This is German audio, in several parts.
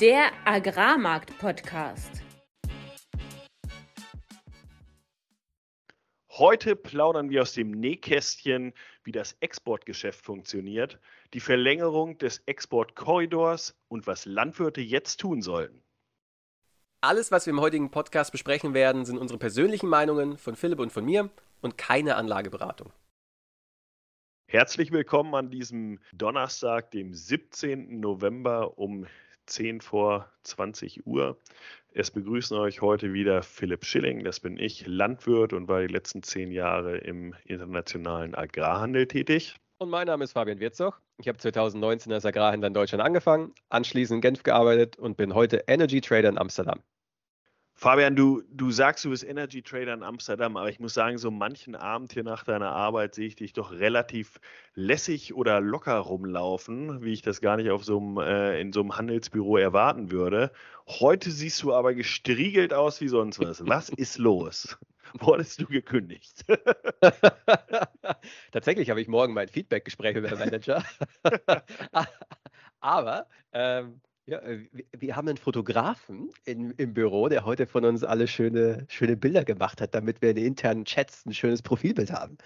Der Agrarmarkt-Podcast. Heute plaudern wir aus dem Nähkästchen, wie das Exportgeschäft funktioniert, die Verlängerung des Exportkorridors und was Landwirte jetzt tun sollten. Alles, was wir im heutigen Podcast besprechen werden, sind unsere persönlichen Meinungen von Philipp und von mir und keine Anlageberatung. Herzlich willkommen an diesem Donnerstag, dem 17. November um 10 vor 20 Uhr. Es begrüßen euch heute wieder Philipp Schilling, das bin ich, Landwirt und war die letzten zehn Jahre im internationalen Agrarhandel tätig. Und mein Name ist Fabian Wirzog. Ich habe 2019 als Agrarhändler in Deutschland angefangen, anschließend in Genf gearbeitet und bin heute Energy Trader in Amsterdam. Fabian, du, du sagst, du bist Energy Trader in Amsterdam, aber ich muss sagen, so manchen Abend hier nach deiner Arbeit sehe ich dich doch relativ lässig oder locker rumlaufen, wie ich das gar nicht auf so einem, äh, in so einem Handelsbüro erwarten würde. Heute siehst du aber gestriegelt aus wie sonst was. Was ist los? Wurdest du gekündigt? Tatsächlich habe ich morgen mein Feedback-Gespräch mit dem Manager. aber ähm, ja, äh, wir haben einen Fotografen in, im Büro, der heute von uns alle schöne, schöne Bilder gemacht hat, damit wir in den internen Chats ein schönes Profilbild haben.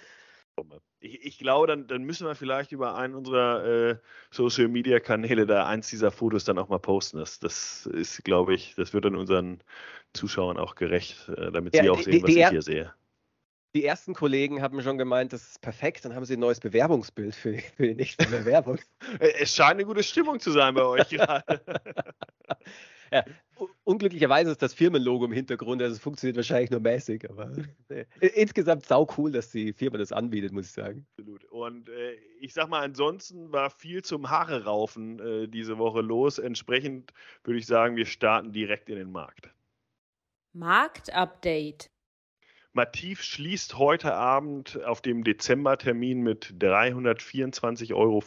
Ich, ich glaube, dann, dann, müssen wir vielleicht über einen unserer äh, Social Media Kanäle da eins dieser Fotos dann auch mal posten. Das, das ist, glaube ich, das wird dann unseren Zuschauern auch gerecht, äh, damit ja, sie auch die, sehen, was die, ich hier sehe die ersten Kollegen haben schon gemeint, das ist perfekt, dann haben sie ein neues Bewerbungsbild für, für die nächste Bewerbung. es scheint eine gute Stimmung zu sein bei euch gerade. ja, unglücklicherweise ist das Firmenlogo im Hintergrund, also es funktioniert wahrscheinlich nur mäßig, aber äh, insgesamt sau cool, dass die Firma das anbietet, muss ich sagen. Absolut. Und äh, ich sag mal, ansonsten war viel zum Haare raufen äh, diese Woche los. Entsprechend würde ich sagen, wir starten direkt in den Markt. Marktupdate. Mativ schließt heute Abend auf dem Dezembertermin mit 324,50 Euro.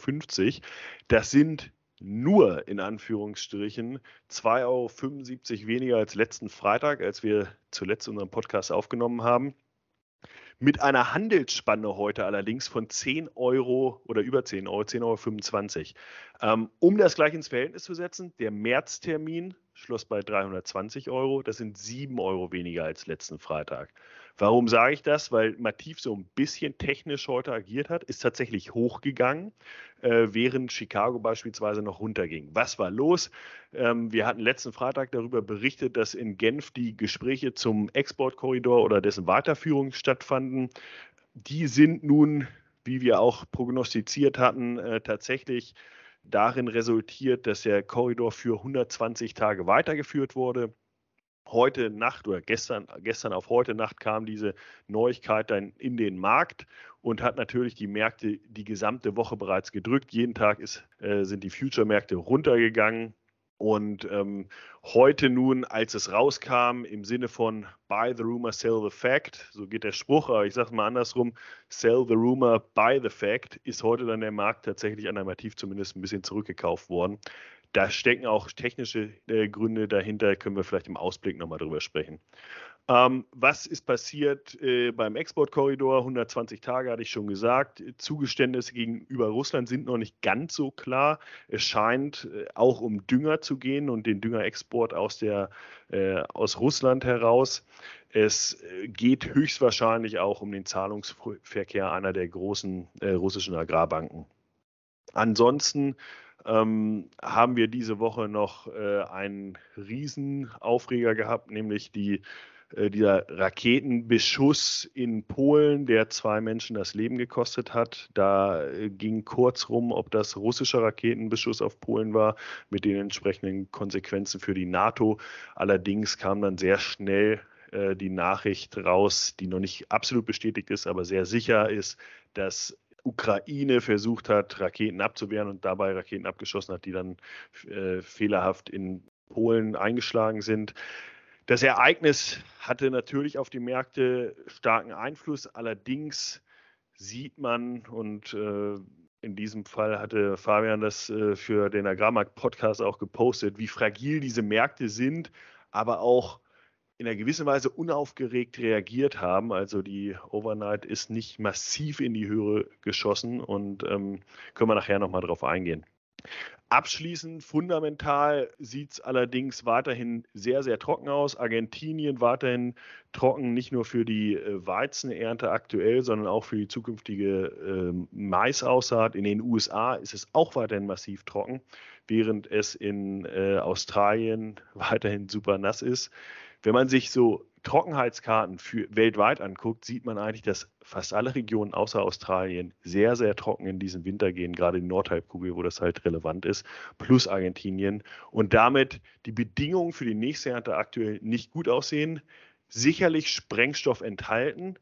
Das sind nur in Anführungsstrichen 2,75 Euro weniger als letzten Freitag, als wir zuletzt unseren Podcast aufgenommen haben. Mit einer Handelsspanne heute allerdings von 10 Euro oder über 10 Euro, 10,25 Euro. Ähm, um das gleich ins Verhältnis zu setzen, der Märztermin schloss bei 320 Euro. Das sind 7 Euro weniger als letzten Freitag. Warum sage ich das? Weil Mativ so ein bisschen technisch heute agiert hat, ist tatsächlich hochgegangen, äh, während Chicago beispielsweise noch runterging. Was war los? Ähm, wir hatten letzten Freitag darüber berichtet, dass in Genf die Gespräche zum Exportkorridor oder dessen Weiterführung stattfanden. Die sind nun, wie wir auch prognostiziert hatten, äh, tatsächlich darin resultiert, dass der Korridor für 120 Tage weitergeführt wurde heute Nacht oder gestern, gestern auf heute Nacht kam diese Neuigkeit dann in den Markt und hat natürlich die Märkte die gesamte Woche bereits gedrückt. Jeden Tag ist, äh, sind die Future-Märkte runtergegangen. Und ähm, heute nun, als es rauskam, im Sinne von Buy the rumor, sell the fact, so geht der Spruch, aber ich sage es mal andersrum, Sell the rumor, buy the fact, ist heute dann der Markt tatsächlich animativ zumindest ein bisschen zurückgekauft worden. Da stecken auch technische äh, Gründe dahinter, können wir vielleicht im Ausblick nochmal drüber sprechen. Ähm, was ist passiert äh, beim Exportkorridor? 120 Tage hatte ich schon gesagt. Zugeständnisse gegenüber Russland sind noch nicht ganz so klar. Es scheint äh, auch um Dünger zu gehen und den Düngerexport aus, der, äh, aus Russland heraus. Es äh, geht höchstwahrscheinlich auch um den Zahlungsverkehr einer der großen äh, russischen Agrarbanken. Ansonsten ähm, haben wir diese Woche noch äh, einen Riesenaufreger gehabt, nämlich die, äh, dieser Raketenbeschuss in Polen, der zwei Menschen das Leben gekostet hat. Da äh, ging kurz rum, ob das russischer Raketenbeschuss auf Polen war, mit den entsprechenden Konsequenzen für die NATO. Allerdings kam dann sehr schnell äh, die Nachricht raus, die noch nicht absolut bestätigt ist, aber sehr sicher ist, dass Ukraine versucht hat, Raketen abzuwehren und dabei Raketen abgeschossen hat, die dann äh, fehlerhaft in Polen eingeschlagen sind. Das Ereignis hatte natürlich auf die Märkte starken Einfluss. Allerdings sieht man und äh, in diesem Fall hatte Fabian das äh, für den Agrarmarkt-Podcast auch gepostet, wie fragil diese Märkte sind, aber auch in einer gewissen Weise unaufgeregt reagiert haben. Also die Overnight ist nicht massiv in die Höhe geschossen und ähm, können wir nachher nochmal drauf eingehen. Abschließend, fundamental sieht es allerdings weiterhin sehr, sehr trocken aus. Argentinien weiterhin trocken, nicht nur für die äh, Weizenernte aktuell, sondern auch für die zukünftige äh, Maisaussaat. In den USA ist es auch weiterhin massiv trocken, während es in äh, Australien weiterhin super nass ist. Wenn man sich so Trockenheitskarten für weltweit anguckt, sieht man eigentlich, dass fast alle Regionen außer Australien sehr, sehr trocken in diesen Winter gehen, gerade die Nordhalbkugel, wo das halt relevant ist, plus Argentinien. Und damit die Bedingungen für die nächste Ernte aktuell nicht gut aussehen. Sicherlich Sprengstoff enthalten.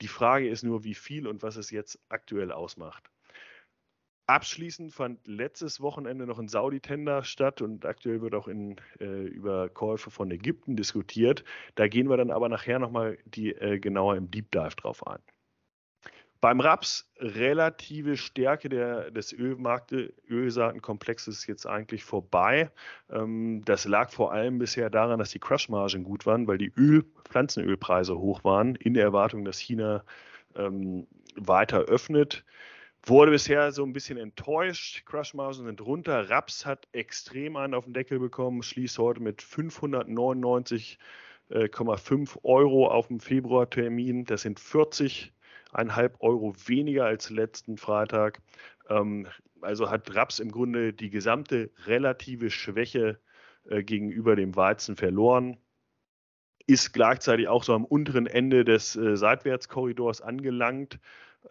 Die Frage ist nur, wie viel und was es jetzt aktuell ausmacht. Abschließend fand letztes Wochenende noch ein Saudi-Tender statt und aktuell wird auch in, äh, über Käufe von Ägypten diskutiert. Da gehen wir dann aber nachher nochmal die, äh, genauer im Deep Dive drauf ein. Beim Raps relative Stärke der, des Ölmarkte, Ölsaatenkomplexes jetzt eigentlich vorbei. Ähm, das lag vor allem bisher daran, dass die Crushmargen gut waren, weil die Öl, Pflanzenölpreise hoch waren, in der Erwartung, dass China ähm, weiter öffnet wurde bisher so ein bisschen enttäuscht. Crushmargen sind runter. Raps hat extrem einen auf den Deckel bekommen, schließt heute mit 599,5 äh, Euro auf dem Februartermin. Das sind 40,5 Euro weniger als letzten Freitag. Ähm, also hat Raps im Grunde die gesamte relative Schwäche äh, gegenüber dem Weizen verloren. Ist gleichzeitig auch so am unteren Ende des äh, Seitwärtskorridors angelangt.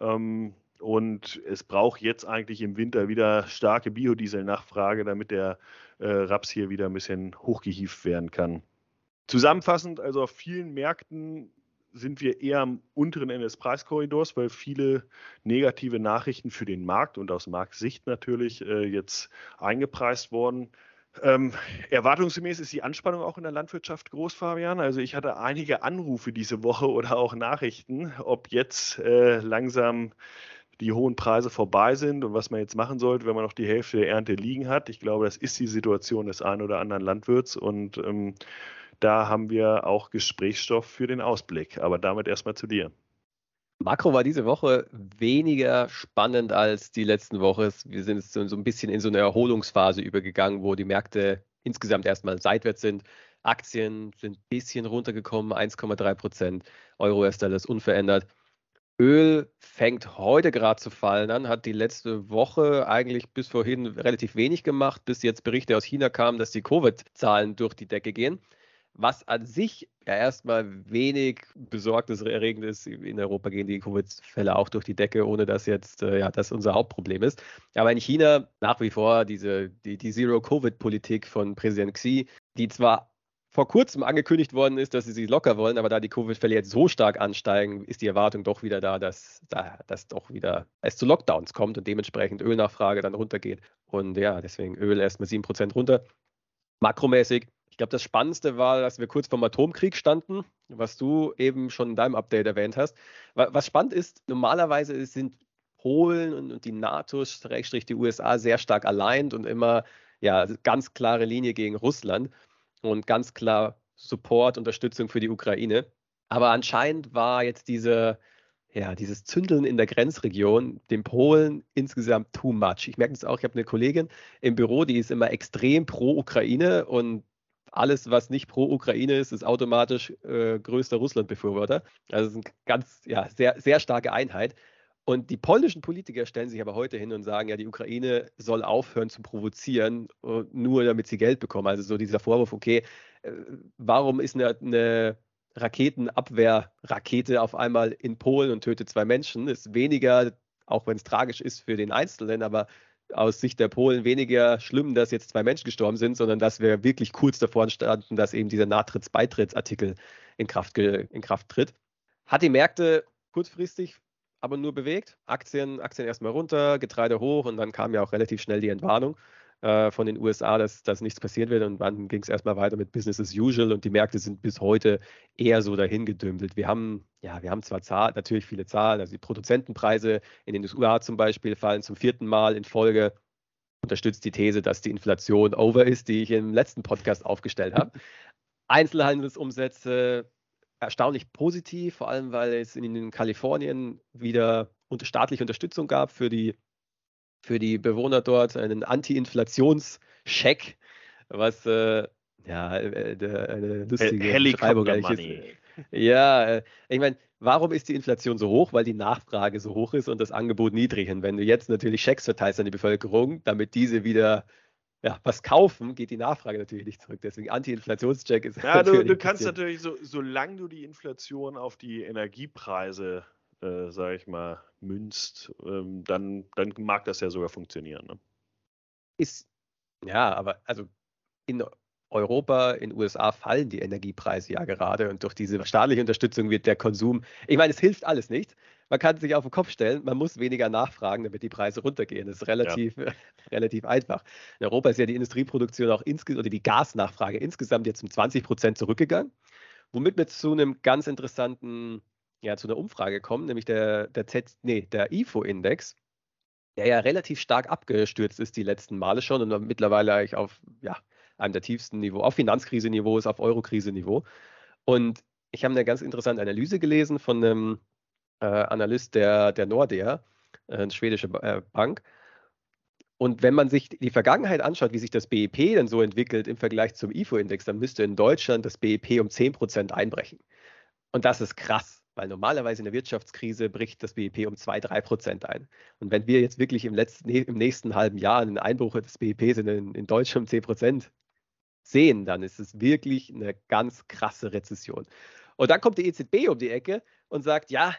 Ähm, und es braucht jetzt eigentlich im Winter wieder starke Biodiesel-Nachfrage, damit der äh, Raps hier wieder ein bisschen hochgehieft werden kann. Zusammenfassend, also auf vielen Märkten sind wir eher am unteren Ende des Preiskorridors, weil viele negative Nachrichten für den Markt und aus Marktsicht natürlich äh, jetzt eingepreist wurden. Ähm, erwartungsgemäß ist die Anspannung auch in der Landwirtschaft groß, Fabian. Also ich hatte einige Anrufe diese Woche oder auch Nachrichten, ob jetzt äh, langsam die hohen Preise vorbei sind und was man jetzt machen sollte, wenn man noch die Hälfte der Ernte liegen hat. Ich glaube, das ist die Situation des einen oder anderen Landwirts und ähm, da haben wir auch Gesprächsstoff für den Ausblick. Aber damit erstmal zu dir. Makro war diese Woche weniger spannend als die letzten Wochen. Wir sind so, ein bisschen in so eine Erholungsphase übergegangen, wo die Märkte insgesamt erstmal seitwärts sind. Aktien sind ein bisschen runtergekommen, 1,3 Prozent. Euro-US-Dollar ist unverändert. Öl fängt heute gerade zu fallen an, hat die letzte Woche eigentlich bis vorhin relativ wenig gemacht, bis jetzt Berichte aus China kamen, dass die Covid-Zahlen durch die Decke gehen. Was an sich ja erstmal wenig besorgniserregend ist. In Europa gehen die Covid-Fälle auch durch die Decke, ohne dass jetzt äh, ja, das unser Hauptproblem ist. Aber in China nach wie vor diese, die, die Zero-Covid-Politik von Präsident Xi, die zwar vor kurzem angekündigt worden ist, dass sie sie locker wollen, aber da die Covid-Fälle jetzt so stark ansteigen, ist die Erwartung doch wieder da, dass, da, dass doch wieder es zu Lockdowns kommt und dementsprechend Ölnachfrage dann runtergeht. Und ja, deswegen Öl erstmal 7% runter. Makromäßig, ich glaube, das Spannendste war, dass wir kurz vorm Atomkrieg standen, was du eben schon in deinem Update erwähnt hast. Was spannend ist, normalerweise sind Polen und, die NATO, die USA sehr stark allein und immer ja, ganz klare Linie gegen Russland und ganz klar Support, Unterstützung für die Ukraine. Aber anscheinend war jetzt diese, ja, dieses Zündeln in der Grenzregion den Polen insgesamt too much. Ich merke das auch, ich habe eine Kollegin im Büro, die ist immer extrem pro Ukraine und alles, was nicht pro Ukraine ist, ist automatisch äh, größter Russland-Befürworter. Also es ist eine ganz, ja, sehr, sehr starke Einheit. Und die polnischen Politiker stellen sich aber heute hin und sagen, ja, die Ukraine soll aufhören zu provozieren, äh, nur damit sie Geld bekommen. Also so dieser Vorwurf, okay, äh, warum ist eine, eine Raketenabwehrrakete auf einmal in Polen und tötet zwei Menschen, ist weniger, auch wenn es tragisch ist für den Einzelnen, aber aus Sicht der Polen weniger schlimm, dass jetzt zwei Menschen gestorben sind, sondern dass wir wirklich kurz davor standen, dass eben dieser Natrittsbeitrittsartikel in Kraft, in Kraft tritt. Hat die Märkte kurzfristig aber nur bewegt. Aktien, Aktien erstmal runter, Getreide hoch und dann kam ja auch relativ schnell die Entwarnung äh, von den USA, dass, dass nichts passieren wird und dann ging es erstmal weiter mit Business as usual und die Märkte sind bis heute eher so dahin gedümpelt. Wir haben, ja, wir haben zwar Zahl, natürlich viele Zahlen, also die Produzentenpreise in den USA zum Beispiel fallen zum vierten Mal in Folge unterstützt die These, dass die Inflation over ist, die ich im letzten Podcast aufgestellt habe. Einzelhandelsumsätze erstaunlich positiv, vor allem weil es in Kalifornien wieder unter staatliche Unterstützung gab für die für die Bewohner dort einen Anti-Inflations-Scheck, was äh, ja äh, eine lustige Beschreibung eigentlich ist. Ja, äh, ich meine, warum ist die Inflation so hoch? Weil die Nachfrage so hoch ist und das Angebot niedrig. Und wenn du jetzt natürlich Schecks verteilst an die Bevölkerung, damit diese wieder ja, was kaufen, geht die Nachfrage natürlich nicht zurück. Deswegen Anti-Inflationscheck ist. Ja, du, du kannst natürlich, so, solange du die Inflation auf die Energiepreise, äh, sage ich mal, münzt, ähm, dann, dann mag das ja sogar funktionieren. Ne? Ist, ja, aber also in Europa, in den USA fallen die Energiepreise ja gerade und durch diese staatliche Unterstützung wird der Konsum, ich meine, es hilft alles nicht. Man kann sich auf den Kopf stellen, man muss weniger nachfragen, damit die Preise runtergehen. Das ist relativ, ja. relativ einfach. In Europa ist ja die Industrieproduktion auch insgesamt, oder die Gasnachfrage insgesamt jetzt um 20 Prozent zurückgegangen, womit wir zu einem ganz interessanten, ja, zu einer Umfrage kommen, nämlich der, der, Z, nee, der IFO-Index, der ja relativ stark abgestürzt ist die letzten Male schon und mittlerweile eigentlich auf, ja, einem der tiefsten Niveau, auf Finanzkrise-Niveau ist, auf Euro-Krise-Niveau. Und ich habe eine ganz interessante Analyse gelesen von einem äh, Analyst der, der Nordea, äh, eine schwedische äh, Bank. Und wenn man sich die Vergangenheit anschaut, wie sich das BIP dann so entwickelt im Vergleich zum IFO-Index, dann müsste in Deutschland das BIP um 10% einbrechen. Und das ist krass, weil normalerweise in der Wirtschaftskrise bricht das BIP um 2, 3% ein. Und wenn wir jetzt wirklich im, letzten, im nächsten halben Jahr einen Einbruch des BIPs in, in Deutschland um 10% sehen, dann ist es wirklich eine ganz krasse Rezession. Und dann kommt die EZB um die Ecke und sagt, ja,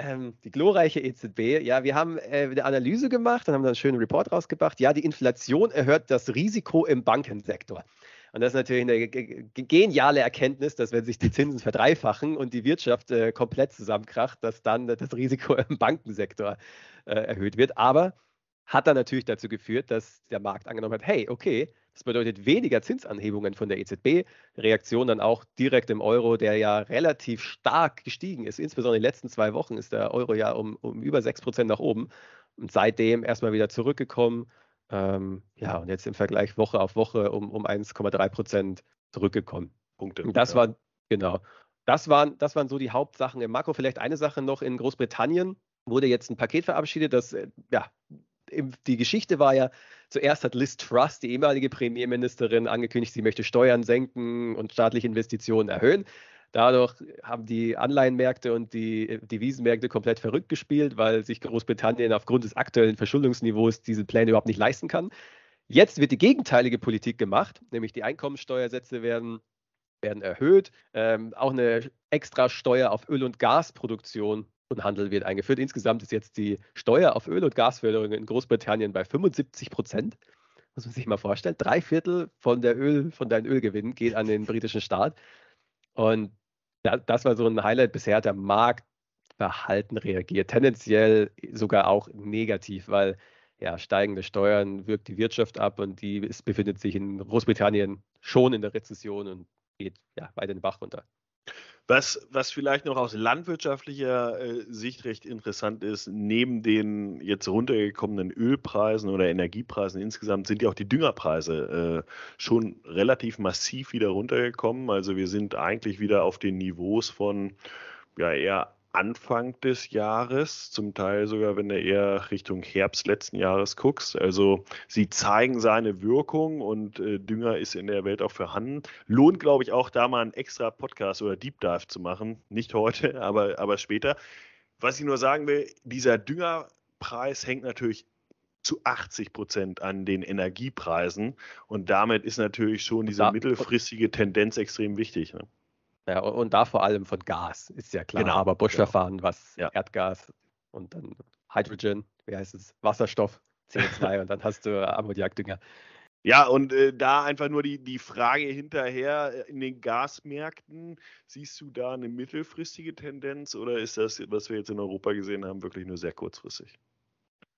ähm, die glorreiche EZB, ja, wir haben äh, eine Analyse gemacht und haben dann einen schönen Report rausgebracht. Ja, die Inflation erhöht das Risiko im Bankensektor. Und das ist natürlich eine geniale Erkenntnis, dass wenn sich die Zinsen verdreifachen und die Wirtschaft äh, komplett zusammenkracht, dass dann das Risiko im Bankensektor äh, erhöht wird. Aber hat dann natürlich dazu geführt, dass der Markt angenommen hat, hey, okay, das bedeutet weniger Zinsanhebungen von der EZB. Reaktion dann auch direkt im Euro, der ja relativ stark gestiegen ist. Insbesondere in den letzten zwei Wochen ist der Euro ja um, um über 6 Prozent nach oben und seitdem erstmal wieder zurückgekommen. Ähm, ja, und jetzt im Vergleich Woche auf Woche um, um 1,3 Prozent zurückgekommen. Punkte. Und das ja. war, genau. Das waren, das waren so die Hauptsachen im Makro. Vielleicht eine Sache noch in Großbritannien wurde jetzt ein Paket verabschiedet, das äh, ja, die Geschichte war ja, zuerst hat Liz Truss, die ehemalige Premierministerin, angekündigt, sie möchte Steuern senken und staatliche Investitionen erhöhen. Dadurch haben die Anleihenmärkte und die Devisenmärkte komplett verrückt gespielt, weil sich Großbritannien aufgrund des aktuellen Verschuldungsniveaus diese Pläne überhaupt nicht leisten kann. Jetzt wird die gegenteilige Politik gemacht, nämlich die Einkommensteuersätze werden, werden erhöht. Ähm, auch eine extra Steuer auf Öl- und Gasproduktion und Handel wird eingeführt. Insgesamt ist jetzt die Steuer auf Öl- und Gasförderung in Großbritannien bei 75 Prozent. Muss man sich mal vorstellen. Drei Viertel von der Öl, von deinem Ölgewinn geht an den britischen Staat. Und das war so ein Highlight bisher. Hat der Markt verhalten reagiert, tendenziell sogar auch negativ, weil ja, steigende Steuern wirkt die Wirtschaft ab und die ist, befindet sich in Großbritannien schon in der Rezession und geht ja, weiter den Bach runter. Was, was vielleicht noch aus landwirtschaftlicher äh, Sicht recht interessant ist, neben den jetzt runtergekommenen Ölpreisen oder Energiepreisen insgesamt sind ja auch die Düngerpreise äh, schon relativ massiv wieder runtergekommen. Also wir sind eigentlich wieder auf den Niveaus von ja eher Anfang des Jahres, zum Teil sogar, wenn du eher Richtung Herbst letzten Jahres guckst. Also sie zeigen seine Wirkung und äh, Dünger ist in der Welt auch vorhanden. Lohnt, glaube ich, auch da mal einen extra Podcast oder Deep Dive zu machen. Nicht heute, aber, aber später. Was ich nur sagen will, dieser Düngerpreis hängt natürlich zu 80 Prozent an den Energiepreisen und damit ist natürlich schon diese mittelfristige Tendenz extrem wichtig. Ne? Ja, und da vor allem von Gas, ist ja klar. Genau, Aber Bosch-Verfahren, genau. was ja. Erdgas und dann Hydrogen, wie heißt es, Wasserstoff, CO2 und dann hast du Ammoniakdünger. Ja, und äh, da einfach nur die, die Frage hinterher, äh, in den Gasmärkten, siehst du da eine mittelfristige Tendenz oder ist das, was wir jetzt in Europa gesehen haben, wirklich nur sehr kurzfristig?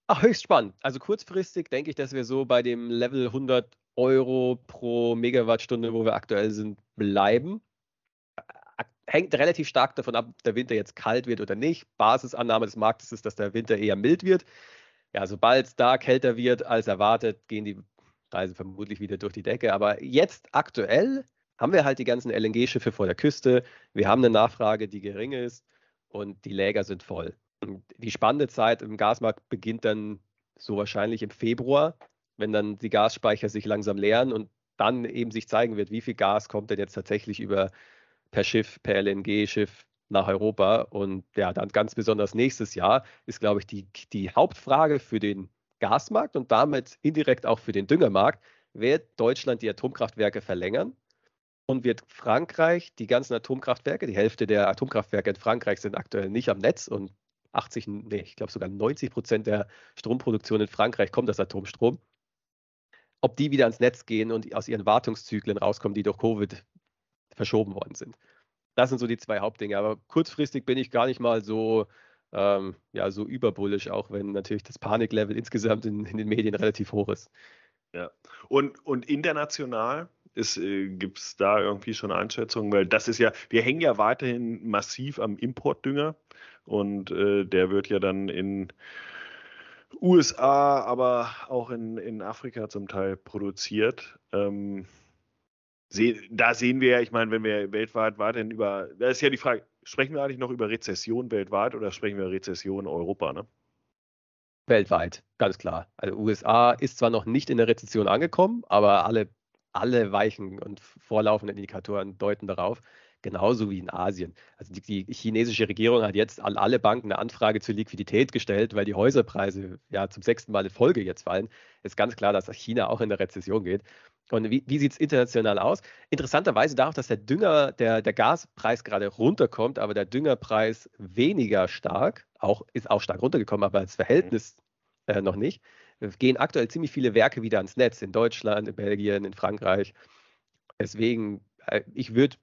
Ach, höchst spannend. Also kurzfristig denke ich, dass wir so bei dem Level 100 Euro pro Megawattstunde, wo wir aktuell sind, bleiben hängt relativ stark davon ab, ob der Winter jetzt kalt wird oder nicht. Basisannahme des Marktes ist, dass der Winter eher mild wird. Ja, sobald es da kälter wird als erwartet, gehen die Preise vermutlich wieder durch die Decke. Aber jetzt aktuell haben wir halt die ganzen LNG-Schiffe vor der Küste. Wir haben eine Nachfrage, die gering ist und die Läger sind voll. Die spannende Zeit im Gasmarkt beginnt dann so wahrscheinlich im Februar, wenn dann die Gasspeicher sich langsam leeren und dann eben sich zeigen wird, wie viel Gas kommt denn jetzt tatsächlich über per Schiff, per LNG-Schiff nach Europa. Und ja, dann ganz besonders nächstes Jahr ist, glaube ich, die, die Hauptfrage für den Gasmarkt und damit indirekt auch für den Düngermarkt, wird Deutschland die Atomkraftwerke verlängern und wird Frankreich die ganzen Atomkraftwerke, die Hälfte der Atomkraftwerke in Frankreich sind aktuell nicht am Netz und 80, nee, ich glaube sogar 90 Prozent der Stromproduktion in Frankreich kommt aus Atomstrom. Ob die wieder ans Netz gehen und aus ihren Wartungszyklen rauskommen, die durch Covid verschoben worden sind. Das sind so die zwei Hauptdinge. Aber kurzfristig bin ich gar nicht mal so, ähm, ja, so überbullisch, auch wenn natürlich das Paniklevel insgesamt in, in den Medien relativ hoch ist. Ja. Und, und international äh, gibt es da irgendwie schon Einschätzungen? Weil das ist ja, wir hängen ja weiterhin massiv am Importdünger und äh, der wird ja dann in USA, aber auch in, in Afrika zum Teil produziert. Ähm, da sehen wir ja, ich meine, wenn wir weltweit weiterhin über, da ist ja die Frage, sprechen wir eigentlich noch über Rezession weltweit oder sprechen wir Rezession Europa, ne? Weltweit, ganz klar. Also USA ist zwar noch nicht in der Rezession angekommen, aber alle, alle Weichen und vorlaufenden Indikatoren deuten darauf, genauso wie in Asien. Also die, die, chinesische Regierung hat jetzt an alle Banken eine Anfrage zur Liquidität gestellt, weil die Häuserpreise ja zum sechsten Mal in Folge jetzt fallen. Ist ganz klar, dass China auch in der Rezession geht. Und wie, wie sieht es international aus? Interessanterweise darauf, dass der Dünger, der, der Gaspreis gerade runterkommt, aber der Düngerpreis weniger stark, auch, ist auch stark runtergekommen, aber als Verhältnis äh, noch nicht, gehen aktuell ziemlich viele Werke wieder ans Netz in Deutschland, in Belgien, in Frankreich. Deswegen, äh, ich würde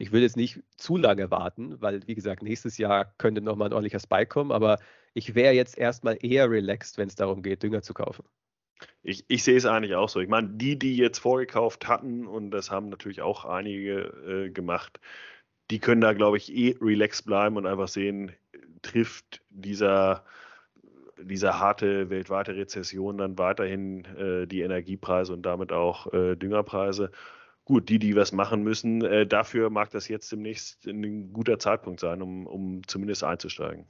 ich würde jetzt nicht zu lange warten, weil, wie gesagt, nächstes Jahr könnte nochmal ein ordentlicher Spike kommen, aber ich wäre jetzt erstmal eher relaxed, wenn es darum geht, Dünger zu kaufen. Ich, ich sehe es eigentlich auch so. Ich meine, die, die jetzt vorgekauft hatten, und das haben natürlich auch einige äh, gemacht, die können da, glaube ich, eh relaxed bleiben und einfach sehen, trifft dieser, diese harte weltweite Rezession dann weiterhin äh, die Energiepreise und damit auch äh, Düngerpreise. Gut, die, die was machen müssen, äh, dafür mag das jetzt demnächst ein guter Zeitpunkt sein, um, um zumindest einzusteigen.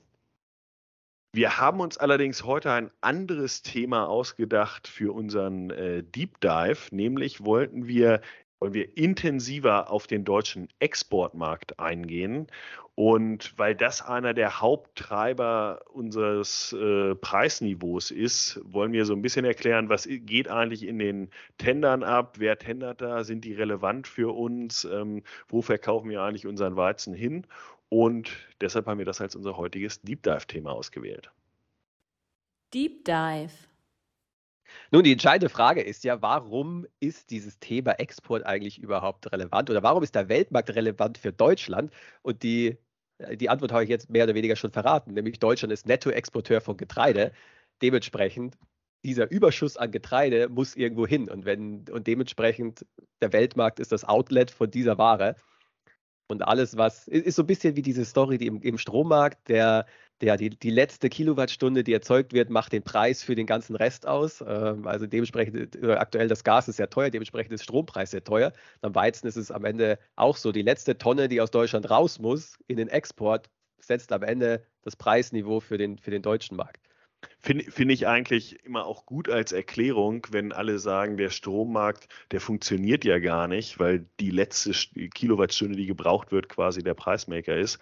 Wir haben uns allerdings heute ein anderes Thema ausgedacht für unseren äh, Deep Dive, nämlich wollten wir, wollen wir intensiver auf den deutschen Exportmarkt eingehen. Und weil das einer der Haupttreiber unseres äh, Preisniveaus ist, wollen wir so ein bisschen erklären, was geht eigentlich in den Tendern ab, wer tendert da, sind die relevant für uns, ähm, wo verkaufen wir eigentlich unseren Weizen hin und deshalb haben wir das als unser heutiges Deep Dive-Thema ausgewählt. Deep Dive. Nun, die entscheidende Frage ist ja, warum ist dieses Thema Export eigentlich überhaupt relevant oder warum ist der Weltmarkt relevant für Deutschland? Und die, die Antwort habe ich jetzt mehr oder weniger schon verraten, nämlich Deutschland ist Nettoexporteur von Getreide. Dementsprechend dieser Überschuss an Getreide muss irgendwo hin und wenn und dementsprechend der Weltmarkt ist das Outlet von dieser Ware. Und alles, was ist so ein bisschen wie diese Story, die im, im Strommarkt, der, der die, die letzte Kilowattstunde, die erzeugt wird, macht den Preis für den ganzen Rest aus. Ähm, also dementsprechend, aktuell das Gas ist sehr teuer, dementsprechend ist Strompreis sehr teuer. Beim Weizen ist es am Ende auch so. Die letzte Tonne, die aus Deutschland raus muss in den Export, setzt am Ende das Preisniveau für den, für den deutschen Markt. Finde find ich eigentlich immer auch gut als Erklärung, wenn alle sagen, der Strommarkt, der funktioniert ja gar nicht, weil die letzte Kilowattstunde, die gebraucht wird, quasi der Preismaker ist.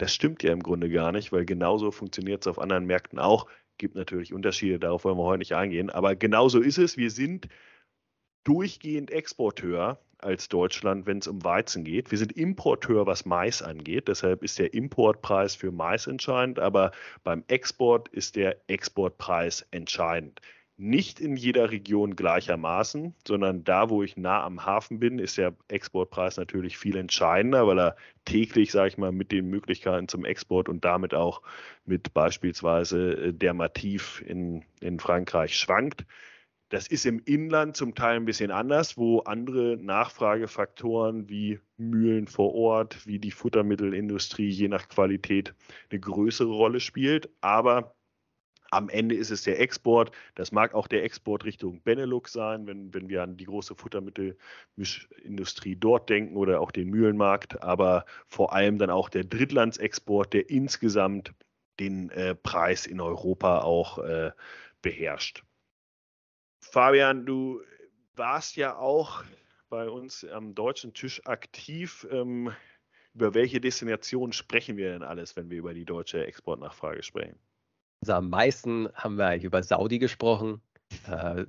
Das stimmt ja im Grunde gar nicht, weil genauso funktioniert es auf anderen Märkten auch. Gibt natürlich Unterschiede, darauf wollen wir heute nicht eingehen. Aber genauso ist es. Wir sind durchgehend Exporteur als Deutschland, wenn es um Weizen geht. Wir sind Importeur, was Mais angeht. Deshalb ist der Importpreis für Mais entscheidend, aber beim Export ist der Exportpreis entscheidend. Nicht in jeder Region gleichermaßen, sondern da, wo ich nah am Hafen bin, ist der Exportpreis natürlich viel entscheidender, weil er täglich, sage ich mal, mit den Möglichkeiten zum Export und damit auch mit beispielsweise äh, der Mativ in, in Frankreich schwankt. Das ist im Inland zum Teil ein bisschen anders, wo andere Nachfragefaktoren wie Mühlen vor Ort, wie die Futtermittelindustrie je nach Qualität eine größere Rolle spielt. Aber am Ende ist es der Export. Das mag auch der Export Richtung Benelux sein, wenn, wenn wir an die große Futtermittelindustrie dort denken oder auch den Mühlenmarkt, aber vor allem dann auch der Drittlandsexport, der insgesamt den äh, Preis in Europa auch äh, beherrscht. Fabian, du warst ja auch bei uns am deutschen Tisch aktiv. Ähm, über welche Destinationen sprechen wir denn alles, wenn wir über die deutsche Exportnachfrage sprechen? Also am meisten haben wir eigentlich über Saudi gesprochen. Äh,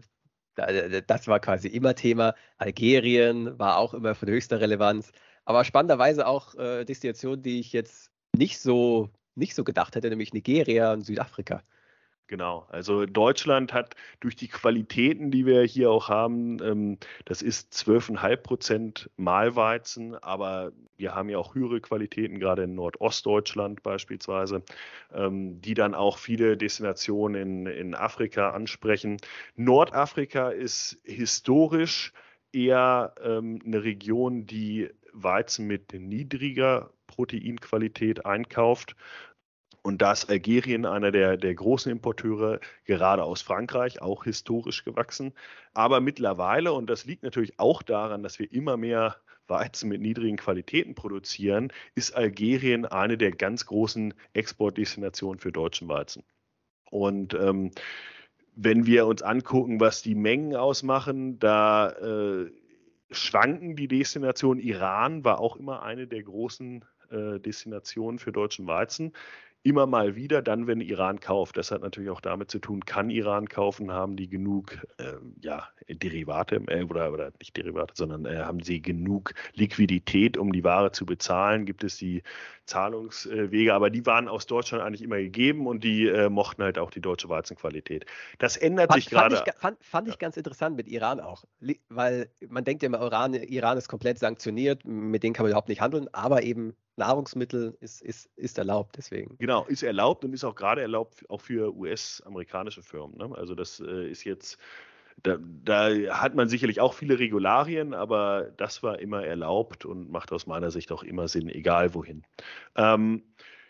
das war quasi immer Thema. Algerien war auch immer von höchster Relevanz. Aber spannenderweise auch äh, Destinationen, die ich jetzt nicht so, nicht so gedacht hätte, nämlich Nigeria und Südafrika. Genau, also Deutschland hat durch die Qualitäten, die wir hier auch haben, ähm, das ist 12,5 Prozent Mahlweizen, aber wir haben ja auch höhere Qualitäten, gerade in Nordostdeutschland beispielsweise, ähm, die dann auch viele Destinationen in, in Afrika ansprechen. Nordafrika ist historisch eher ähm, eine Region, die Weizen mit niedriger Proteinqualität einkauft. Und da ist Algerien einer der, der großen Importeure, gerade aus Frankreich, auch historisch gewachsen. Aber mittlerweile, und das liegt natürlich auch daran, dass wir immer mehr Weizen mit niedrigen Qualitäten produzieren, ist Algerien eine der ganz großen Exportdestinationen für deutschen Weizen. Und ähm, wenn wir uns angucken, was die Mengen ausmachen, da äh, schwanken die Destinationen. Iran war auch immer eine der großen äh, Destinationen für deutschen Weizen immer mal wieder, dann, wenn Iran kauft. Das hat natürlich auch damit zu tun, kann Iran kaufen, haben die genug äh, ja, Derivate äh, oder, oder nicht Derivate, sondern äh, haben sie genug Liquidität, um die Ware zu bezahlen? Gibt es die Zahlungswege? Aber die waren aus Deutschland eigentlich immer gegeben und die äh, mochten halt auch die deutsche Weizenqualität. Das ändert fand, sich gerade. Fand, ich, fand, fand ich ganz interessant mit Iran auch, weil man denkt ja immer, Iran, Iran ist komplett sanktioniert, mit denen kann man überhaupt nicht handeln, aber eben Nahrungsmittel ist, ist, ist erlaubt, deswegen. Genau, ist erlaubt und ist auch gerade erlaubt, auch für US-amerikanische Firmen. Ne? Also das äh, ist jetzt, da, da, hat man sicherlich auch viele Regularien, aber das war immer erlaubt und macht aus meiner Sicht auch immer Sinn, egal wohin. Ähm,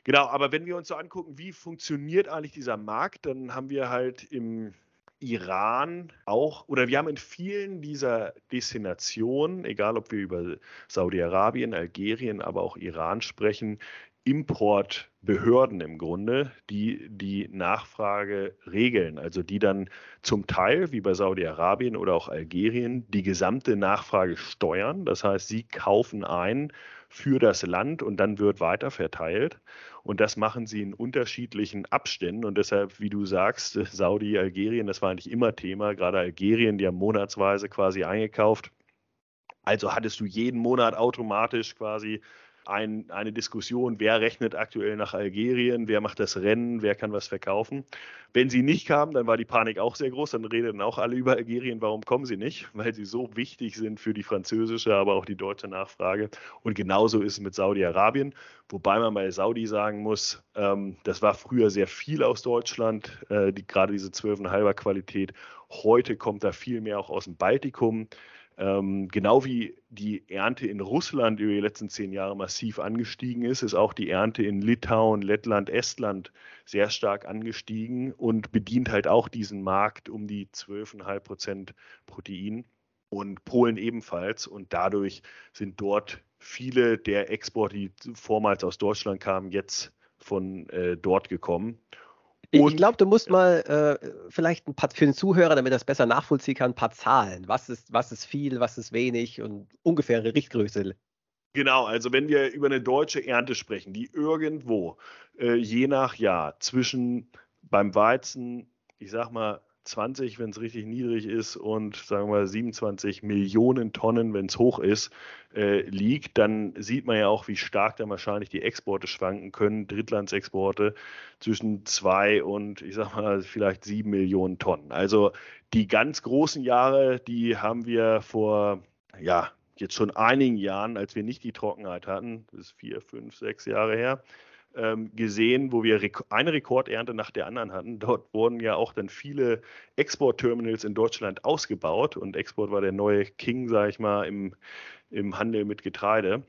genau, aber wenn wir uns so angucken, wie funktioniert eigentlich dieser Markt, dann haben wir halt im Iran auch, oder wir haben in vielen dieser Destinationen, egal ob wir über Saudi-Arabien, Algerien, aber auch Iran sprechen, Importbehörden im Grunde, die die Nachfrage regeln, also die dann zum Teil, wie bei Saudi-Arabien oder auch Algerien, die gesamte Nachfrage steuern. Das heißt, sie kaufen ein für das Land und dann wird weiter verteilt. Und das machen sie in unterschiedlichen Abständen. Und deshalb, wie du sagst, Saudi, Algerien, das war eigentlich immer Thema. Gerade Algerien, die haben monatsweise quasi eingekauft. Also hattest du jeden Monat automatisch quasi ein, eine Diskussion, wer rechnet aktuell nach Algerien, wer macht das Rennen, wer kann was verkaufen. Wenn sie nicht kamen, dann war die Panik auch sehr groß, dann redeten auch alle über Algerien, warum kommen sie nicht? Weil sie so wichtig sind für die französische, aber auch die deutsche Nachfrage. Und genauso ist es mit Saudi-Arabien, wobei man bei Saudi sagen muss, ähm, das war früher sehr viel aus Deutschland, äh, die, gerade diese 12,5er Qualität. Heute kommt da viel mehr auch aus dem Baltikum. Ähm, genau wie die Ernte in Russland über die letzten zehn Jahre massiv angestiegen ist, ist auch die Ernte in Litauen, Lettland, Estland sehr stark angestiegen und bedient halt auch diesen Markt um die 12,5 Prozent Protein und Polen ebenfalls. Und dadurch sind dort viele der Exporte, die vormals aus Deutschland kamen, jetzt von äh, dort gekommen. Ich glaube, du musst mal äh, vielleicht ein paar, für den Zuhörer, damit er das besser nachvollziehen kann, ein paar Zahlen. Was ist, was ist viel, was ist wenig und ungefähre Richtgröße. Genau, also wenn wir über eine deutsche Ernte sprechen, die irgendwo äh, je nach Jahr zwischen beim Weizen, ich sag mal 20, wenn es richtig niedrig ist, und sagen wir 27 Millionen Tonnen, wenn es hoch ist, äh, liegt, dann sieht man ja auch, wie stark dann wahrscheinlich die Exporte schwanken können. Drittlandsexporte zwischen zwei und ich sag mal vielleicht sieben Millionen Tonnen. Also die ganz großen Jahre, die haben wir vor, ja, jetzt schon einigen Jahren, als wir nicht die Trockenheit hatten, das ist vier, fünf, sechs Jahre her, gesehen, wo wir eine Rekordernte nach der anderen hatten. Dort wurden ja auch dann viele Exportterminals in Deutschland ausgebaut und Export war der neue King, sage ich mal, im, im Handel mit Getreide.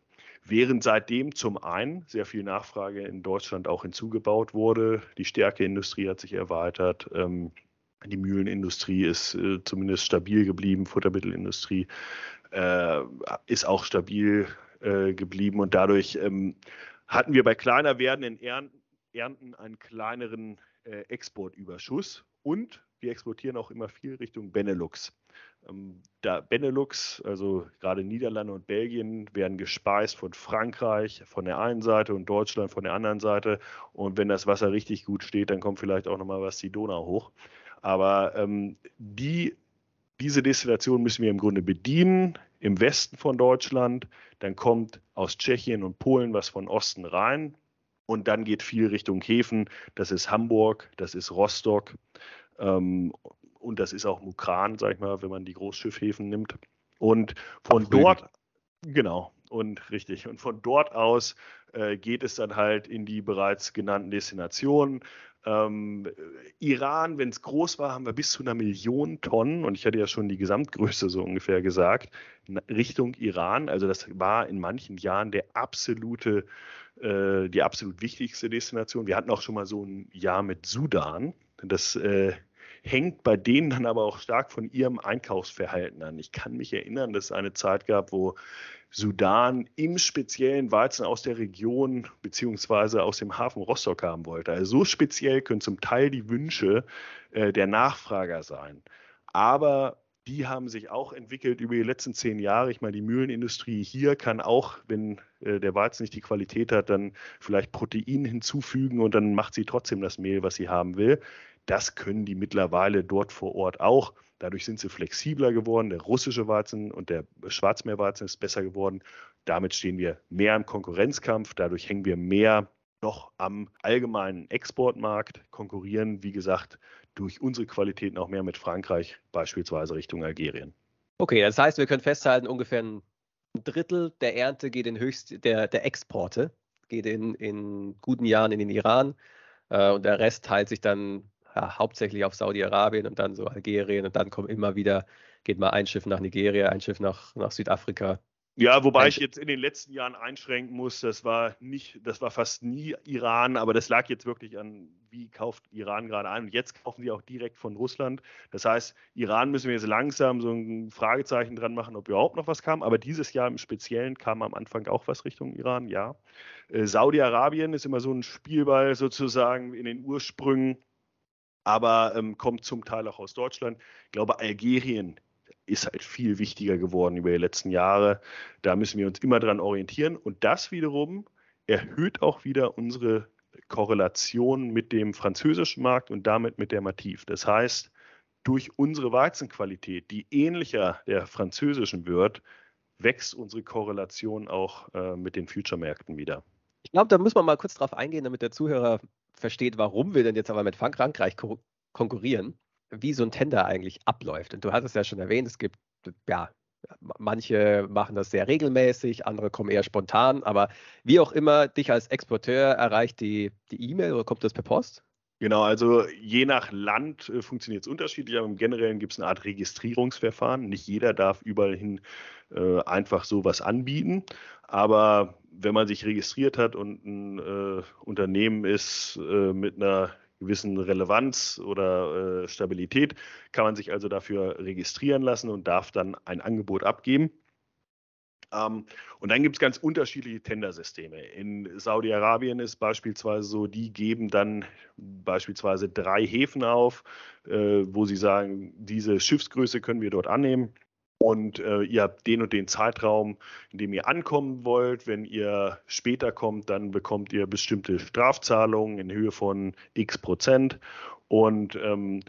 Während seitdem zum einen sehr viel Nachfrage in Deutschland auch hinzugebaut wurde, die Stärkeindustrie hat sich erweitert, ähm, die Mühlenindustrie ist äh, zumindest stabil geblieben, Futtermittelindustrie äh, ist auch stabil äh, geblieben und dadurch ähm, hatten wir bei kleiner werdenden Ernten einen kleineren äh, Exportüberschuss. Und wir exportieren auch immer viel Richtung Benelux. Ähm, da Benelux, also gerade Niederlande und Belgien, werden gespeist von Frankreich von der einen Seite und Deutschland von der anderen Seite. Und wenn das Wasser richtig gut steht, dann kommt vielleicht auch nochmal was die Donau hoch. Aber ähm, die, diese Destillation müssen wir im Grunde bedienen im Westen von Deutschland. Dann kommt aus Tschechien und Polen was von Osten rein. Und dann geht viel Richtung Häfen. Das ist Hamburg, das ist Rostock. Ähm, und das ist auch Mukran, sag ich mal, wenn man die Großschiffhäfen nimmt. Und von dort, genau, und richtig. Und von dort aus äh, geht es dann halt in die bereits genannten Destinationen. Ähm, Iran, wenn es groß war, haben wir bis zu einer Million Tonnen, und ich hatte ja schon die Gesamtgröße so ungefähr gesagt, Richtung Iran. Also das war in manchen Jahren der absolute, äh, die absolut wichtigste Destination. Wir hatten auch schon mal so ein Jahr mit Sudan. Das äh, hängt bei denen dann aber auch stark von ihrem Einkaufsverhalten an. Ich kann mich erinnern, dass es eine Zeit gab, wo Sudan im speziellen Weizen aus der Region beziehungsweise aus dem Hafen Rostock haben wollte. Also so speziell können zum Teil die Wünsche äh, der Nachfrager sein. Aber die haben sich auch entwickelt über die letzten zehn Jahre. Ich meine, die Mühlenindustrie hier kann auch, wenn äh, der Weizen nicht die Qualität hat, dann vielleicht Protein hinzufügen und dann macht sie trotzdem das Mehl, was sie haben will. Das können die mittlerweile dort vor Ort auch. Dadurch sind sie flexibler geworden. Der russische Weizen und der Schwarzmeerweizen ist besser geworden. Damit stehen wir mehr im Konkurrenzkampf. Dadurch hängen wir mehr noch am allgemeinen Exportmarkt, konkurrieren, wie gesagt, durch unsere Qualitäten auch mehr mit Frankreich, beispielsweise Richtung Algerien. Okay, das heißt, wir können festhalten, ungefähr ein Drittel der Ernte geht in höchst der, der Exporte, geht in, in guten Jahren in den Iran äh, und der Rest teilt sich dann ja, hauptsächlich auf Saudi-Arabien und dann so Algerien und dann kommt immer wieder, geht mal ein Schiff nach Nigeria, ein Schiff nach, nach Südafrika. Ja, wobei ich jetzt in den letzten Jahren einschränken muss, das war nicht, das war fast nie Iran, aber das lag jetzt wirklich an, wie kauft Iran gerade ein. Und jetzt kaufen sie auch direkt von Russland. Das heißt, Iran müssen wir jetzt langsam so ein Fragezeichen dran machen, ob überhaupt noch was kam. Aber dieses Jahr im Speziellen kam am Anfang auch was Richtung Iran, ja. Äh, Saudi-Arabien ist immer so ein Spielball sozusagen in den Ursprüngen aber ähm, kommt zum Teil auch aus Deutschland. Ich glaube, Algerien ist halt viel wichtiger geworden über die letzten Jahre. Da müssen wir uns immer dran orientieren. Und das wiederum erhöht auch wieder unsere Korrelation mit dem französischen Markt und damit mit der Mativ. Das heißt, durch unsere Weizenqualität, die ähnlicher der französischen wird, wächst unsere Korrelation auch äh, mit den Future-Märkten wieder. Ich glaube, da muss man mal kurz drauf eingehen, damit der Zuhörer versteht, warum wir denn jetzt aber mit Frankreich konkurrieren, wie so ein Tender eigentlich abläuft. Und du hast es ja schon erwähnt, es gibt, ja, manche machen das sehr regelmäßig, andere kommen eher spontan, aber wie auch immer, dich als Exporteur erreicht die E-Mail oder kommt das per Post? Genau, also je nach Land äh, funktioniert es unterschiedlich, aber im Generellen gibt es eine Art Registrierungsverfahren. Nicht jeder darf überall hin äh, einfach sowas anbieten. Aber wenn man sich registriert hat und ein äh, Unternehmen ist äh, mit einer gewissen Relevanz oder äh, Stabilität, kann man sich also dafür registrieren lassen und darf dann ein Angebot abgeben. Ähm, und dann gibt es ganz unterschiedliche Tendersysteme. In Saudi-Arabien ist beispielsweise so, die geben dann beispielsweise drei Häfen auf, äh, wo sie sagen, diese Schiffsgröße können wir dort annehmen und äh, ihr habt den und den Zeitraum, in dem ihr ankommen wollt. Wenn ihr später kommt, dann bekommt ihr bestimmte Strafzahlungen in Höhe von x Prozent und ähm,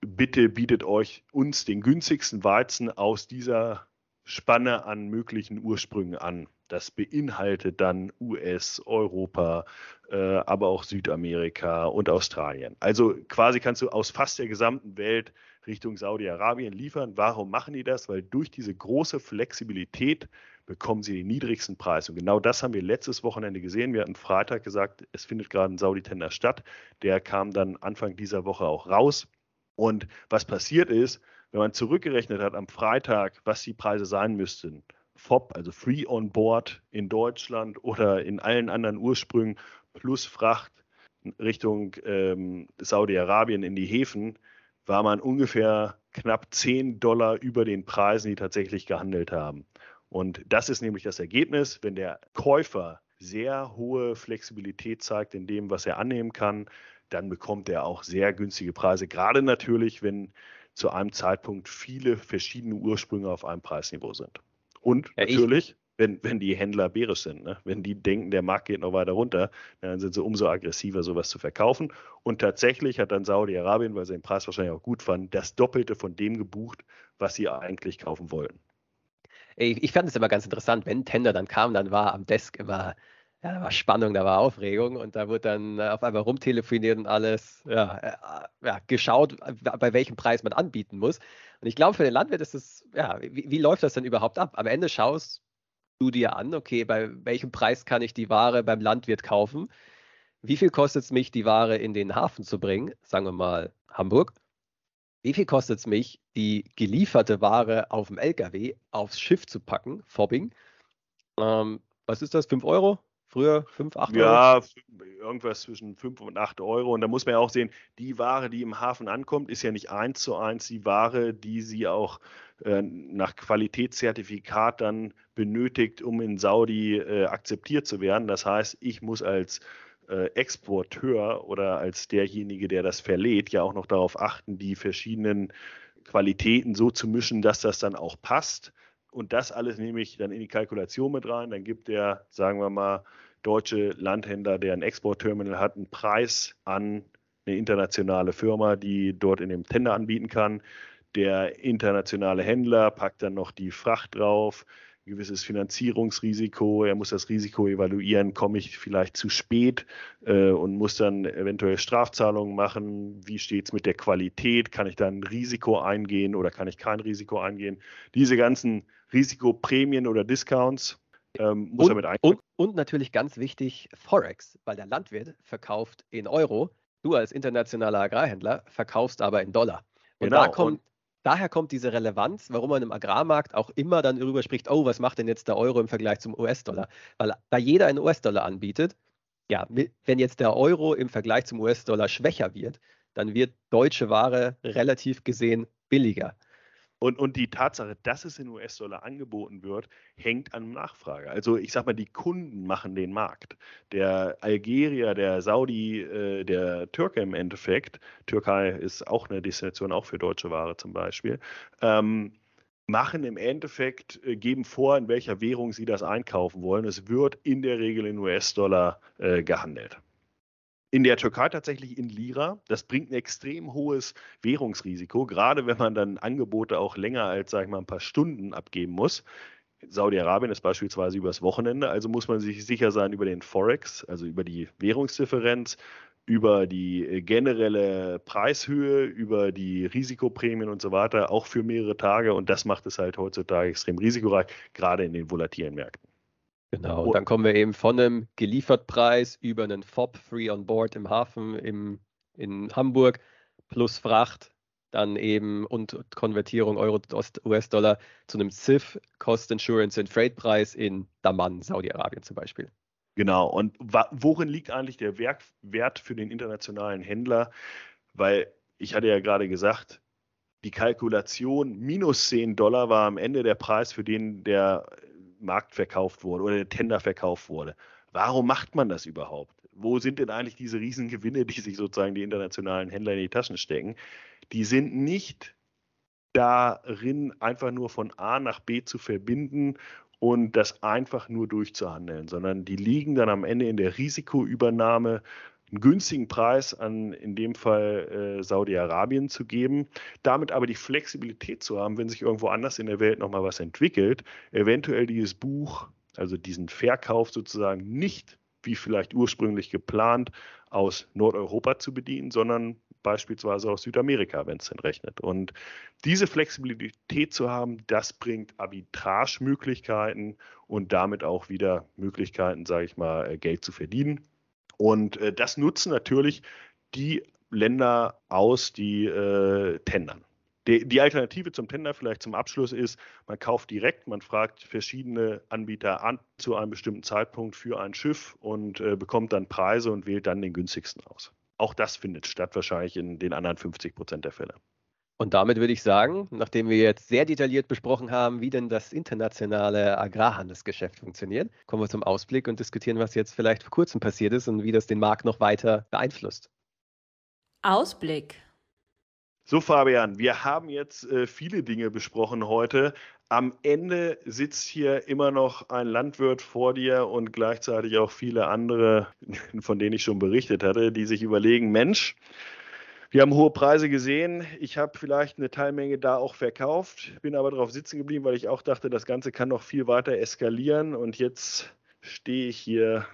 bitte bietet euch uns den günstigsten Weizen aus dieser Spanne an möglichen Ursprüngen an. Das beinhaltet dann US, Europa, äh, aber auch Südamerika und Australien. Also quasi kannst du aus fast der gesamten Welt Richtung Saudi-Arabien liefern. Warum machen die das? Weil durch diese große Flexibilität bekommen sie den niedrigsten Preis. Und genau das haben wir letztes Wochenende gesehen. Wir hatten Freitag gesagt, es findet gerade ein Saudi-Tender statt. Der kam dann Anfang dieser Woche auch raus. Und was passiert ist, wenn man zurückgerechnet hat am Freitag, was die Preise sein müssten, FOB, also Free on Board in Deutschland oder in allen anderen Ursprüngen plus Fracht Richtung ähm, Saudi-Arabien in die Häfen, war man ungefähr knapp 10 Dollar über den Preisen, die tatsächlich gehandelt haben. Und das ist nämlich das Ergebnis, wenn der Käufer sehr hohe Flexibilität zeigt in dem, was er annehmen kann, dann bekommt er auch sehr günstige Preise. Gerade natürlich, wenn zu einem Zeitpunkt viele verschiedene Ursprünge auf einem Preisniveau sind. Und ja, natürlich, wenn, wenn die Händler bärisch sind, ne? wenn die denken, der Markt geht noch weiter runter, dann sind sie umso aggressiver, sowas zu verkaufen. Und tatsächlich hat dann Saudi-Arabien, weil sie den Preis wahrscheinlich auch gut fanden, das Doppelte von dem gebucht, was sie eigentlich kaufen wollten. Ich fand es immer ganz interessant, wenn Tender dann kam, dann war am Desk immer ja, da war Spannung, da war Aufregung und da wurde dann äh, auf einmal rumtelefoniert und alles ja, äh, ja, geschaut, bei welchem Preis man anbieten muss. Und ich glaube, für den Landwirt ist es, ja, wie, wie, läuft das denn überhaupt ab? Am Ende schaust du dir an, okay, bei welchem Preis kann ich die Ware beim Landwirt kaufen? Wie viel kostet es mich, die Ware in den Hafen zu bringen? Sagen wir mal Hamburg. Wie viel kostet es mich, die gelieferte Ware auf dem LKW aufs Schiff zu packen, Fobbing? Ähm, was ist das? 5 Euro? Früher 5, 8 Euro? Ja, irgendwas zwischen 5 und 8 Euro. Und da muss man ja auch sehen, die Ware, die im Hafen ankommt, ist ja nicht eins zu eins die Ware, die sie auch äh, nach Qualitätszertifikat dann benötigt, um in Saudi äh, akzeptiert zu werden. Das heißt, ich muss als äh, Exporteur oder als derjenige, der das verlädt, ja auch noch darauf achten, die verschiedenen Qualitäten so zu mischen, dass das dann auch passt. Und das alles nehme ich dann in die Kalkulation mit rein. Dann gibt der, sagen wir mal, deutsche Landhändler, der ein Exportterminal hat, einen Preis an eine internationale Firma, die dort in dem Tender anbieten kann. Der internationale Händler packt dann noch die Fracht drauf, ein gewisses Finanzierungsrisiko. Er muss das Risiko evaluieren, komme ich vielleicht zu spät äh, und muss dann eventuell Strafzahlungen machen. Wie steht es mit der Qualität? Kann ich dann ein Risiko eingehen oder kann ich kein Risiko eingehen? Diese ganzen Risikoprämien oder Discounts ähm, muss und, er mit ein. Und, und natürlich ganz wichtig Forex, weil der Landwirt verkauft in Euro, du als internationaler Agrarhändler verkaufst aber in Dollar. Und genau. da kommt, daher kommt diese Relevanz, warum man im Agrarmarkt auch immer dann darüber spricht, oh, was macht denn jetzt der Euro im Vergleich zum US-Dollar? Weil da jeder einen US-Dollar anbietet, ja, wenn jetzt der Euro im Vergleich zum US-Dollar schwächer wird, dann wird deutsche Ware relativ gesehen billiger. Und, und die Tatsache, dass es in US-Dollar angeboten wird, hängt an Nachfrage. Also ich sage mal, die Kunden machen den Markt. Der Algerier, der Saudi, äh, der Türke im Endeffekt, Türkei ist auch eine Destination, auch für deutsche Ware zum Beispiel, ähm, machen im Endeffekt, äh, geben vor, in welcher Währung sie das einkaufen wollen. Es wird in der Regel in US-Dollar äh, gehandelt in der Türkei tatsächlich in Lira. Das bringt ein extrem hohes Währungsrisiko, gerade wenn man dann Angebote auch länger als, sag ich mal, ein paar Stunden abgeben muss. Saudi-Arabien ist beispielsweise übers Wochenende, also muss man sich sicher sein über den Forex, also über die Währungsdifferenz, über die äh, generelle Preishöhe, über die Risikoprämien und so weiter, auch für mehrere Tage. Und das macht es halt heutzutage extrem risikoreich, gerade in den volatilen Märkten. Genau, und dann kommen wir eben von einem Geliefertpreis über einen FOB Free on Board im Hafen im, in Hamburg plus Fracht, dann eben und Konvertierung Euro-US-Dollar zu einem CIF, Cost Insurance and Freight Preis in Daman, Saudi-Arabien zum Beispiel. Genau, und worin liegt eigentlich der Wert für den internationalen Händler? Weil ich hatte ja gerade gesagt, die Kalkulation minus 10 Dollar war am Ende der Preis, für den der Markt verkauft wurde oder der Tender verkauft wurde. Warum macht man das überhaupt? Wo sind denn eigentlich diese Riesengewinne, die sich sozusagen die internationalen Händler in die Taschen stecken? Die sind nicht darin, einfach nur von A nach B zu verbinden und das einfach nur durchzuhandeln, sondern die liegen dann am Ende in der Risikoübernahme einen günstigen Preis an, in dem Fall äh, Saudi-Arabien zu geben, damit aber die Flexibilität zu haben, wenn sich irgendwo anders in der Welt nochmal was entwickelt, eventuell dieses Buch, also diesen Verkauf sozusagen nicht, wie vielleicht ursprünglich geplant, aus Nordeuropa zu bedienen, sondern beispielsweise aus Südamerika, wenn es denn rechnet. Und diese Flexibilität zu haben, das bringt Arbitragemöglichkeiten und damit auch wieder Möglichkeiten, sage ich mal, äh, Geld zu verdienen. Und äh, das nutzen natürlich die Länder aus, die äh, tendern. Die, die, Alternative zum Tender vielleicht zum Abschluss ist, man kauft direkt, man fragt verschiedene Anbieter an zu einem bestimmten Zeitpunkt für ein Schiff und äh, bekommt dann Preise und wählt dann den günstigsten aus. Auch das findet statt wahrscheinlich in den anderen 50 Prozent der Fälle. Und damit würde ich sagen, nachdem wir jetzt sehr detailliert besprochen haben, wie denn das internationale Agrarhandelsgeschäft funktioniert, kommen wir zum Ausblick und diskutieren, was jetzt vielleicht vor kurzem passiert ist und wie das den Markt noch weiter beeinflusst. Ausblick. So, Fabian, wir haben jetzt äh, viele Dinge besprochen heute. Am Ende sitzt hier immer noch ein Landwirt vor dir und gleichzeitig auch viele andere, von denen ich schon berichtet hatte, die sich überlegen, Mensch, wir haben hohe Preise gesehen. Ich habe vielleicht eine Teilmenge da auch verkauft, bin aber darauf sitzen geblieben, weil ich auch dachte, das Ganze kann noch viel weiter eskalieren. Und jetzt stehe ich hier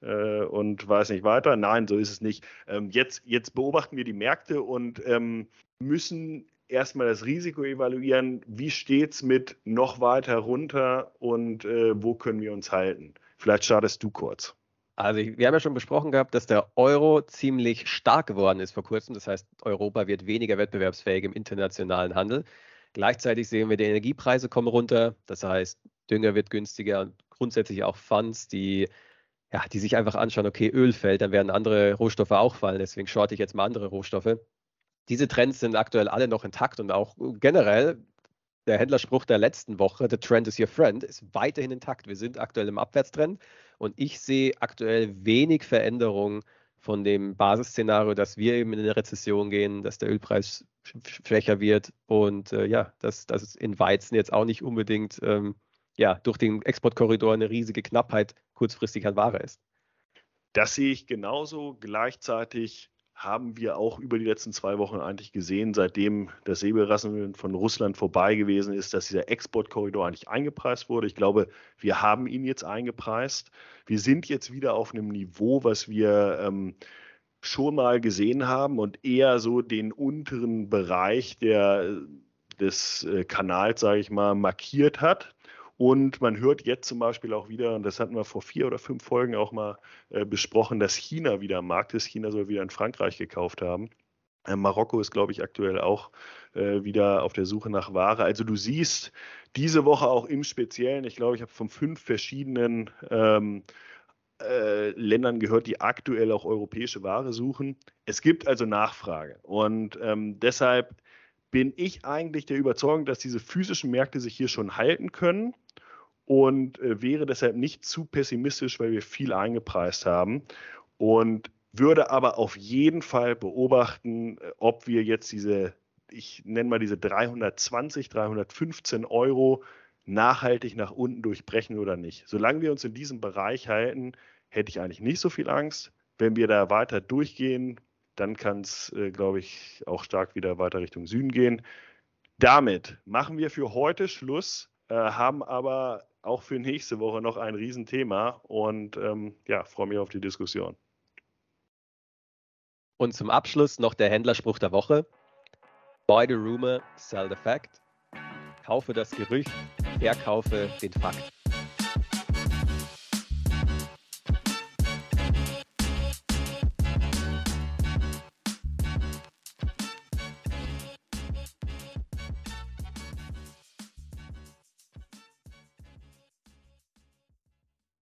äh, und weiß nicht weiter. Nein, so ist es nicht. Ähm, jetzt, jetzt beobachten wir die Märkte und ähm, müssen erstmal das Risiko evaluieren, wie steht es mit noch weiter runter und äh, wo können wir uns halten. Vielleicht startest du kurz. Also wir haben ja schon besprochen gehabt, dass der Euro ziemlich stark geworden ist vor kurzem. Das heißt, Europa wird weniger wettbewerbsfähig im internationalen Handel. Gleichzeitig sehen wir, die Energiepreise kommen runter. Das heißt, Dünger wird günstiger und grundsätzlich auch Funds, die, ja, die sich einfach anschauen, okay, Öl fällt, dann werden andere Rohstoffe auch fallen. Deswegen shorte ich jetzt mal andere Rohstoffe. Diese Trends sind aktuell alle noch intakt und auch generell der Händlerspruch der letzten Woche, The Trend is your friend, ist weiterhin intakt. Wir sind aktuell im Abwärtstrend und ich sehe aktuell wenig Veränderungen von dem Basisszenario, dass wir eben in eine Rezession gehen, dass der Ölpreis schwächer wird und äh, ja, dass, dass es in Weizen jetzt auch nicht unbedingt ähm, ja, durch den Exportkorridor eine riesige Knappheit kurzfristig an Ware ist. Das sehe ich genauso. Gleichzeitig haben wir auch über die letzten zwei Wochen eigentlich gesehen, seitdem das Säbelrasseln von Russland vorbei gewesen ist, dass dieser Exportkorridor eigentlich eingepreist wurde. Ich glaube, wir haben ihn jetzt eingepreist. Wir sind jetzt wieder auf einem Niveau, was wir ähm, schon mal gesehen haben und eher so den unteren Bereich der, des äh, Kanals, sage ich mal, markiert hat. Und man hört jetzt zum Beispiel auch wieder, und das hatten wir vor vier oder fünf Folgen auch mal äh, besprochen, dass China wieder am Markt ist. China soll wieder in Frankreich gekauft haben. Äh, Marokko ist, glaube ich, aktuell auch äh, wieder auf der Suche nach Ware. Also du siehst diese Woche auch im Speziellen, ich glaube, ich habe von fünf verschiedenen ähm, äh, Ländern gehört, die aktuell auch europäische Ware suchen. Es gibt also Nachfrage. Und ähm, deshalb bin ich eigentlich der Überzeugung, dass diese physischen Märkte sich hier schon halten können und äh, wäre deshalb nicht zu pessimistisch, weil wir viel eingepreist haben und würde aber auf jeden Fall beobachten, äh, ob wir jetzt diese, ich nenne mal diese 320, 315 Euro nachhaltig nach unten durchbrechen oder nicht. Solange wir uns in diesem Bereich halten, hätte ich eigentlich nicht so viel Angst. Wenn wir da weiter durchgehen, dann kann es, äh, glaube ich, auch stark wieder weiter Richtung Süden gehen. Damit machen wir für heute Schluss, haben aber auch für nächste Woche noch ein Riesenthema und ähm, ja, freue mich auf die Diskussion. Und zum Abschluss noch der Händlerspruch der Woche. Buy the rumor, sell the fact. Kaufe das Gerücht, verkaufe den Fakt.